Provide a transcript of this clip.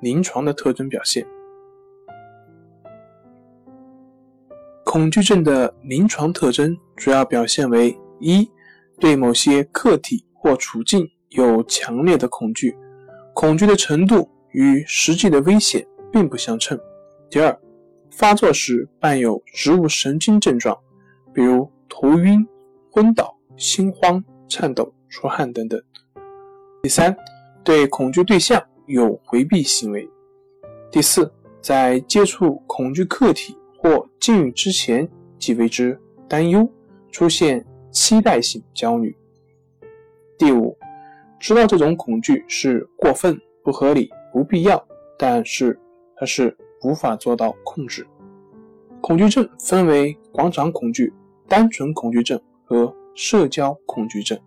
临床的特征表现？恐惧症的临床特征主要表现为：一、对某些客体或处境有强烈的恐惧，恐惧的程度与实际的危险并不相称；第二，发作时伴有植物神经症状，比如头晕、昏倒、心慌、颤抖。出汗等等。第三，对恐惧对象有回避行为。第四，在接触恐惧客体或境遇之前即为之担忧，出现期待性焦虑。第五，知道这种恐惧是过分、不合理、不必要，但是它是无法做到控制。恐惧症分为广场恐惧、单纯恐惧症和社交恐惧症。